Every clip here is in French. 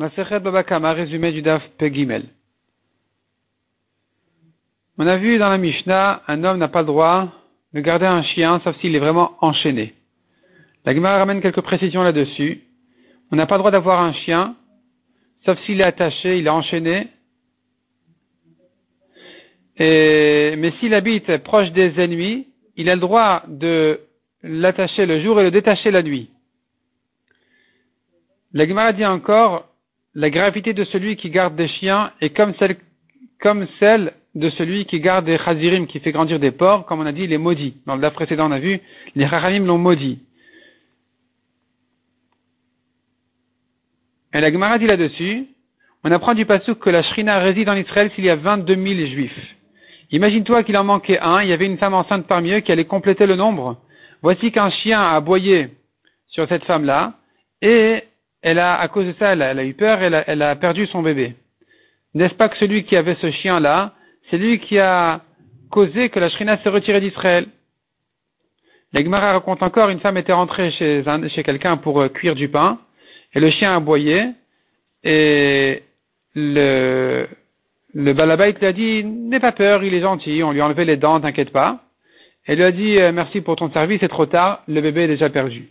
On a vu dans la Mishnah, un homme n'a pas le droit de garder un chien, sauf s'il est vraiment enchaîné. La Gemara ramène quelques précisions là-dessus. On n'a pas le droit d'avoir un chien, sauf s'il est attaché, il est enchaîné. mais s'il habite proche des ennemis, il a le droit de l'attacher le jour et le détacher la nuit. La Gemara dit encore, la gravité de celui qui garde des chiens est comme celle, de celui qui garde des chazirim, qui fait grandir des porcs, comme on a dit, il est maudit. Dans le précédent, on a vu, les haramim l'ont maudit. Et la Gemara dit là-dessus, on apprend du pasuk que la Shrina réside en Israël s'il y a 22 000 juifs. Imagine-toi qu'il en manquait un, il y avait une femme enceinte parmi eux qui allait compléter le nombre. Voici qu'un chien a aboyé sur cette femme-là, et elle a, à cause de ça, elle a, eu peur, elle a, elle a perdu son bébé. N'est-ce pas que celui qui avait ce chien-là, c'est lui qui a causé que la Shrina s'est retirée d'Israël? La Gemara raconte encore, une femme était rentrée chez, chez quelqu'un pour euh, cuire du pain, et le chien a aboyé, et le, le balabait lui a dit, n'aie pas peur, il est gentil, on lui a enlevé les dents, t'inquiète pas. Elle lui a dit, euh, merci pour ton service, c'est trop tard, le bébé est déjà perdu.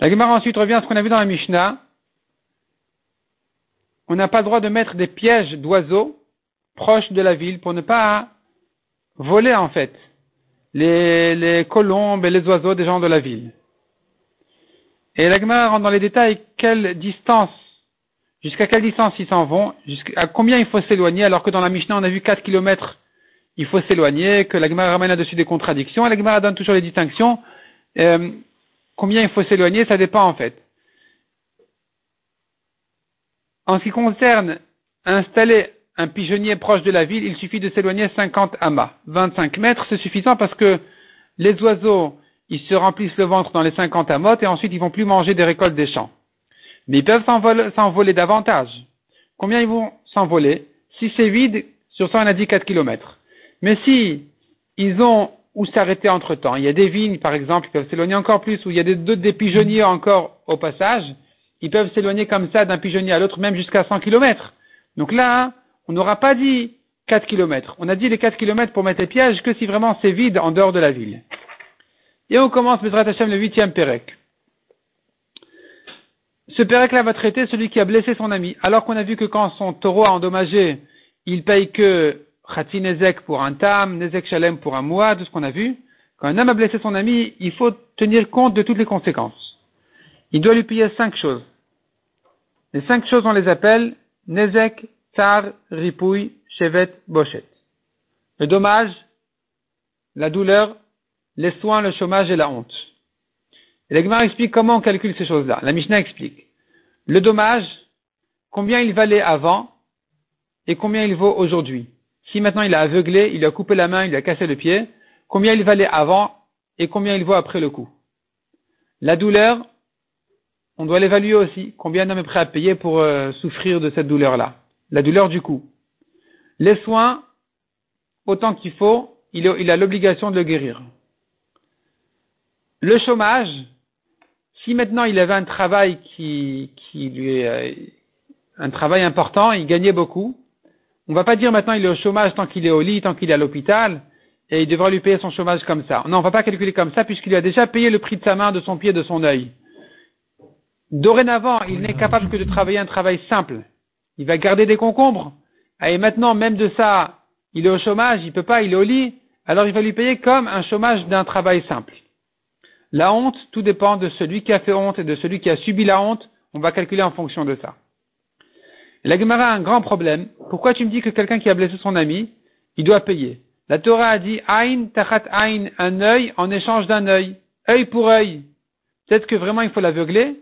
La Gemara ensuite revient à ce qu'on a vu dans la Mishnah. On n'a pas le droit de mettre des pièges d'oiseaux proches de la ville pour ne pas voler en fait les, colombes et les oiseaux des gens de la ville. Et la Gemara rentre dans les détails quelle distance, jusqu'à quelle distance ils s'en vont, jusqu'à combien il faut s'éloigner, alors que dans la Mishnah on a vu 4 kilomètres, il faut s'éloigner, que la Gemara ramène là-dessus des contradictions, et la Gemara donne toujours les distinctions. Euh, Combien il faut s'éloigner, ça dépend en fait. En ce qui concerne installer un pigeonnier proche de la ville, il suffit de s'éloigner 50 amas. 25 mètres, c'est suffisant parce que les oiseaux, ils se remplissent le ventre dans les 50 amotes et ensuite ils vont plus manger des récoltes des champs. Mais ils peuvent s'envoler davantage. Combien ils vont s'envoler? Si c'est vide, sur ça on a dit 4 km. Mais si ils ont ou s'arrêter entre temps. Il y a des vignes, par exemple, qui peuvent s'éloigner encore plus, ou il y a des, pigeonniers encore au passage, ils peuvent s'éloigner comme ça d'un pigeonnier à l'autre, même jusqu'à 100 km. Donc là, on n'aura pas dit 4 km. On a dit les 4 km pour mettre les pièges que si vraiment c'est vide en dehors de la ville. Et on commence, Bezrat Hashem, le huitième Pérec. Ce Pérec-là va traiter celui qui a blessé son ami, alors qu'on a vu que quand son taureau a endommagé, il paye que Khati Nezek pour un Tam, Nezek Shalem pour un Moua, tout ce qu'on a vu. Quand un homme a blessé son ami, il faut tenir compte de toutes les conséquences. Il doit lui payer cinq choses. Les cinq choses, on les appelle Nezek, Tsar, Ripouille, Shevet, Bochet. Le dommage, la douleur, les soins, le chômage et la honte. Et l'Egmar explique comment on calcule ces choses-là. La Mishnah explique. Le dommage, combien il valait avant et combien il vaut aujourd'hui. Si maintenant il a aveuglé, il a coupé la main, il a cassé le pied, combien il valait avant et combien il vaut après le coup? La douleur, on doit l'évaluer aussi. Combien un homme est prêt à payer pour euh, souffrir de cette douleur-là? La douleur du coup. Les soins, autant qu'il faut, il, a l'obligation de le guérir. Le chômage, si maintenant il avait un travail qui, qui lui est euh, un travail important, il gagnait beaucoup, on va pas dire maintenant il est au chômage tant qu'il est au lit, tant qu'il est à l'hôpital, et il devra lui payer son chômage comme ça. Non, on va pas calculer comme ça puisqu'il a déjà payé le prix de sa main, de son pied, de son œil. Dorénavant, il n'est capable que de travailler un travail simple. Il va garder des concombres. Et maintenant, même de ça, il est au chômage, il ne peut pas, il est au lit. Alors il va lui payer comme un chômage d'un travail simple. La honte, tout dépend de celui qui a fait honte et de celui qui a subi la honte. On va calculer en fonction de ça. La Gemara a un grand problème. Pourquoi tu me dis que quelqu'un qui a blessé son ami, il doit payer? La Torah a dit Ain tachat Ain, un œil en échange d'un œil. œil pour œil. Peut-être que vraiment il faut l'aveugler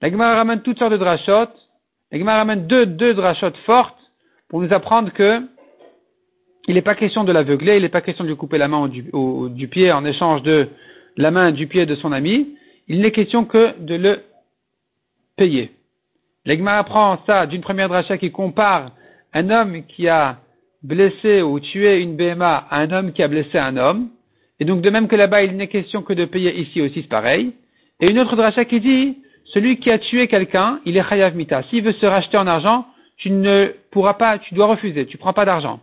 La Gemara ramène toutes sortes de drachotes. La Gemara ramène deux, deux drachotes fortes pour nous apprendre que il n'est pas question de l'aveugler, il n'est pas question de lui couper la main du, du pied en échange de la main du pied de son ami. Il n'est question que de le payer. L'Egma apprend ça d'une première dracha qui compare un homme qui a blessé ou tué une BMA à un homme qui a blessé un homme. Et donc, de même que là-bas, il n'est question que de payer ici aussi, c'est pareil. Et une autre dracha qui dit, celui qui a tué quelqu'un, il est chayav mita. S'il veut se racheter en argent, tu ne pourras pas, tu dois refuser, tu prends pas d'argent.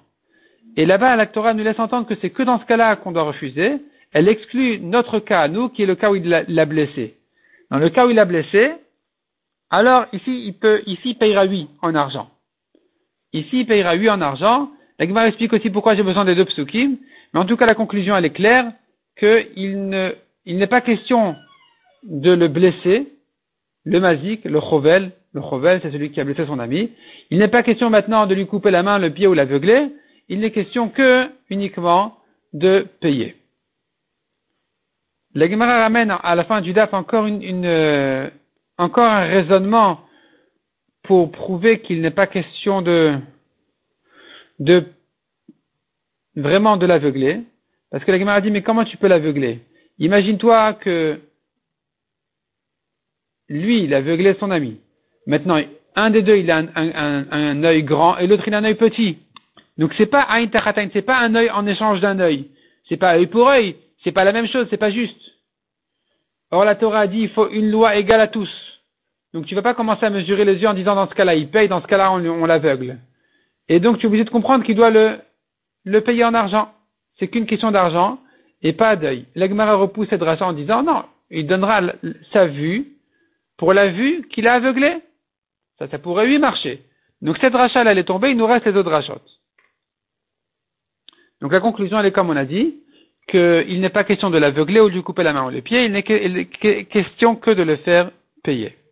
Et là-bas, la Torah nous laisse entendre que c'est que dans ce cas-là qu'on doit refuser. Elle exclut notre cas nous, qui est le cas où il l'a blessé. Dans le cas où il l'a blessé, alors ici, il peut, ici, il payera 8 en argent. Ici, il payera 8 en argent. La Gemara explique aussi pourquoi j'ai besoin des deux psukim. Mais en tout cas, la conclusion, elle est claire, qu'il ne, il n'est pas question de le blesser, le mazik, le chovel, le chovel, c'est celui qui a blessé son ami. Il n'est pas question maintenant de lui couper la main, le pied ou l'aveugler. Il n'est question que, uniquement, de payer. La Gemara ramène à la fin du DAF encore une, euh, encore un raisonnement pour prouver qu'il n'est pas question de, vraiment de l'aveugler. Parce que la Gemara dit, mais comment tu peux l'aveugler? Imagine-toi que lui, il a aveuglé son ami. Maintenant, un des deux, il a un, œil grand et l'autre, il a un œil petit. Donc, c'est pas un c'est pas un œil en échange d'un œil. C'est pas œil pour œil. C'est pas la même chose, c'est pas juste. Or, la Torah a dit, il faut une loi égale à tous. Donc, tu vas pas commencer à mesurer les yeux en disant, dans ce cas-là, il paye, dans ce cas-là, on, l'aveugle. Et donc, tu es obligé de comprendre qu'il doit le, payer en argent. C'est qu'une question d'argent et pas d'œil. L'Agmara repousse cette rachat en disant, non, il donnera sa vue pour la vue qu'il a aveuglée. Ça, pourrait lui marcher. Donc cette rachat, elle est tombée, il nous reste les autres rachats. Donc la conclusion, elle est comme on a dit, qu'il n'est pas question de l'aveugler ou de lui couper la main ou les pieds, il n'est question que de le faire payer.